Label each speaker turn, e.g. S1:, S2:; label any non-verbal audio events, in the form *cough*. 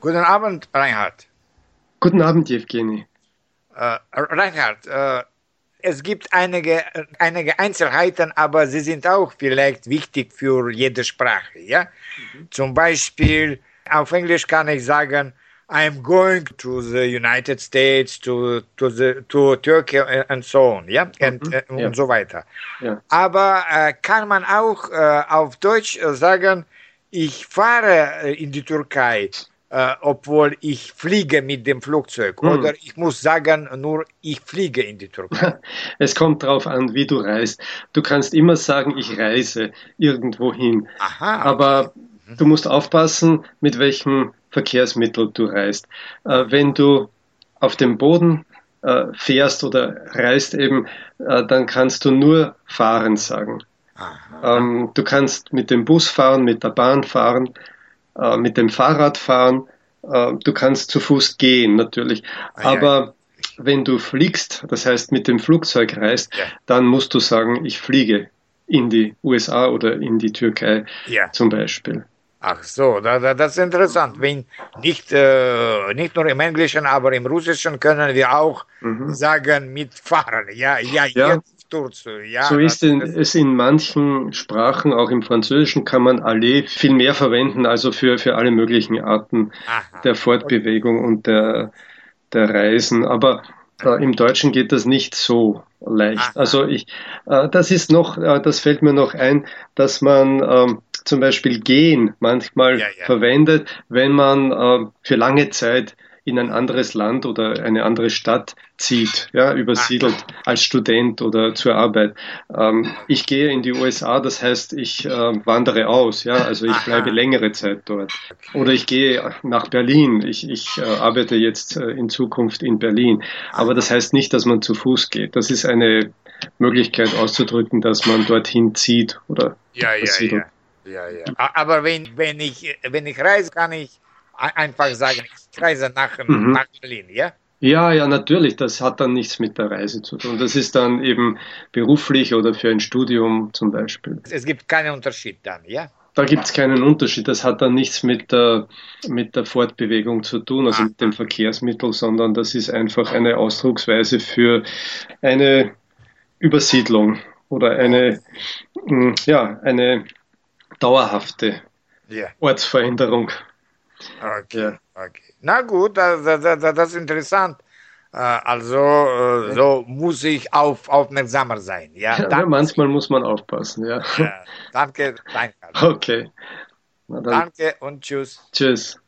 S1: Guten Abend, Reinhard.
S2: Guten Abend, Jewgeni.
S1: Äh, Reinhard, äh, es gibt einige, einige Einzelheiten, aber sie sind auch vielleicht wichtig für jede Sprache. Ja? Mhm. Zum Beispiel auf Englisch kann ich sagen, I'm going to the United States, to, to, the, to Turkey and so on, ja, and, mhm, äh, ja. und so weiter. Ja. Aber äh, kann man auch äh, auf Deutsch sagen, ich fahre äh, in die Türkei, äh, obwohl ich fliege mit dem Flugzeug. Mhm. Oder ich muss sagen, nur ich fliege in die Türkei. *laughs*
S2: Es kommt darauf an, wie du reist. Du kannst immer sagen, ich reise irgendwo hin. Aha. Aber mhm. du musst aufpassen, mit welchem Verkehrsmittel du reist. Äh, wenn du auf dem Boden äh, fährst oder reist eben, äh, dann kannst du nur fahren sagen. Ähm, du kannst mit dem Bus fahren, mit der Bahn fahren, äh, mit dem Fahrrad fahren. Äh, du kannst zu Fuß gehen natürlich. Ah, Aber wenn du fliegst, das heißt mit dem Flugzeug reist, ja. dann musst du sagen, ich fliege in die USA oder in die Türkei ja. zum Beispiel.
S1: Ach so, da, da, das ist interessant. Wenn nicht, äh, nicht nur im Englischen, aber im Russischen können wir auch mhm. sagen mit fahren. Ja, ja, ja.
S2: Jetzt ja, so ist es in manchen Sprachen, auch im Französischen, kann man alle viel mehr verwenden, also für, für alle möglichen Arten Aha. der Fortbewegung und der, der Reisen. Aber äh, Im Deutschen geht das nicht so leicht. Aha. Also ich, äh, das ist noch, äh, das fällt mir noch ein, dass man ähm, zum Beispiel gehen manchmal ja, ja. verwendet, wenn man äh, für lange Zeit in ein anderes Land oder eine andere Stadt zieht, ja, übersiedelt als Student oder zur Arbeit. Ähm, ich gehe in die USA, das heißt, ich äh, wandere aus, ja, also ich bleibe längere Zeit dort. Oder ich gehe nach Berlin. Ich, ich äh, arbeite jetzt äh, in Zukunft in Berlin. Aber das heißt nicht, dass man zu Fuß geht. Das ist eine Möglichkeit auszudrücken, dass man dorthin zieht oder
S1: ja, ja, ja. ja, ja. Aber wenn, wenn ich, wenn ich reise, kann ich einfach sagen, ich reise nach, mhm. nach Berlin, ja?
S2: Ja, ja, natürlich. Das hat dann nichts mit der Reise zu tun. Das ist dann eben beruflich oder für ein Studium zum Beispiel.
S1: Es gibt keinen Unterschied dann, ja?
S2: Da gibt es keinen Unterschied. Das hat dann nichts mit der, mit der Fortbewegung zu tun, also ah. mit dem Verkehrsmittel, sondern das ist einfach eine Ausdrucksweise für eine Übersiedlung oder eine, mm, ja, eine dauerhafte yeah. Ortsveränderung.
S1: Okay, okay. Na gut, das, das, das ist interessant. Äh, also äh, so muss ich auf, aufmerksamer sein. Ja,
S2: ja manchmal muss man aufpassen. Ja. ja
S1: danke, danke. *laughs*
S2: Okay.
S1: Danke und tschüss.
S2: Tschüss.